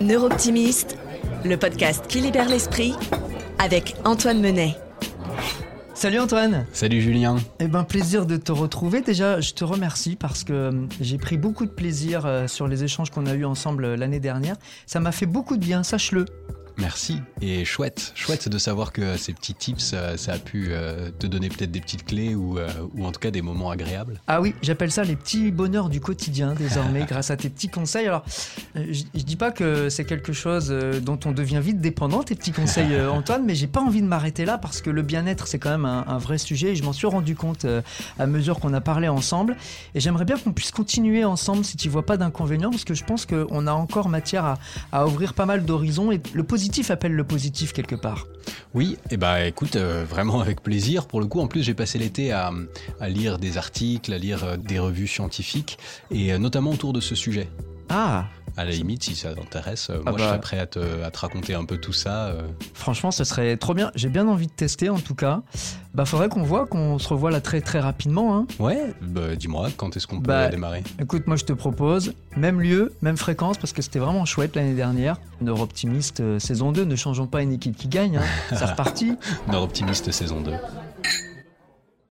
Neurooptimiste, le podcast qui libère l'esprit avec Antoine Menet. Salut Antoine Salut Julien Eh ben plaisir de te retrouver. Déjà, je te remercie parce que euh, j'ai pris beaucoup de plaisir euh, sur les échanges qu'on a eus ensemble euh, l'année dernière. Ça m'a fait beaucoup de bien, sache-le. Merci. Et chouette, chouette de savoir que ces petits tips, euh, ça a pu euh, te donner peut-être des petites clés ou, euh, ou en tout cas des moments agréables. Ah oui, j'appelle ça les petits bonheurs du quotidien désormais grâce à tes petits conseils. Alors, je, je dis pas que c'est quelque chose dont on devient vite dépendant, tes petits conseils Antoine, mais j'ai pas envie de m'arrêter là parce que le bien-être c'est quand même un, un vrai sujet et je m'en suis rendu compte à mesure qu'on a parlé ensemble. Et j'aimerais bien qu'on puisse continuer ensemble si tu vois pas d'inconvénient parce que je pense qu'on a encore matière à, à ouvrir pas mal d'horizons et le positif appelle le positif quelque part. Oui, et bah écoute, euh, vraiment avec plaisir. Pour le coup, en plus, j'ai passé l'été à, à lire des articles, à lire euh, des revues scientifiques, et euh, notamment autour de ce sujet. Ah, À la limite, si ça t'intéresse, euh, Ah moi je bah. serais prêt à te, à te raconter un peu tout ça. euh. Franchement, ce serait trop bien. J'ai bien envie de tester en tout cas. Bah, faudrait qu'on voit, qu'on se revoie là très très rapidement. Hein. Ouais, bah, dis-moi, quand est-ce qu'on peut Bah, démarrer? Écoute, moi je te propose même lieu, même fréquence parce que c'était vraiment chouette l'année dernière. Neurooptimiste euh, saison 2, ne changeons pas une équipe qui gagne. Hein. C'est reparti. Nord Optimiste saison 2.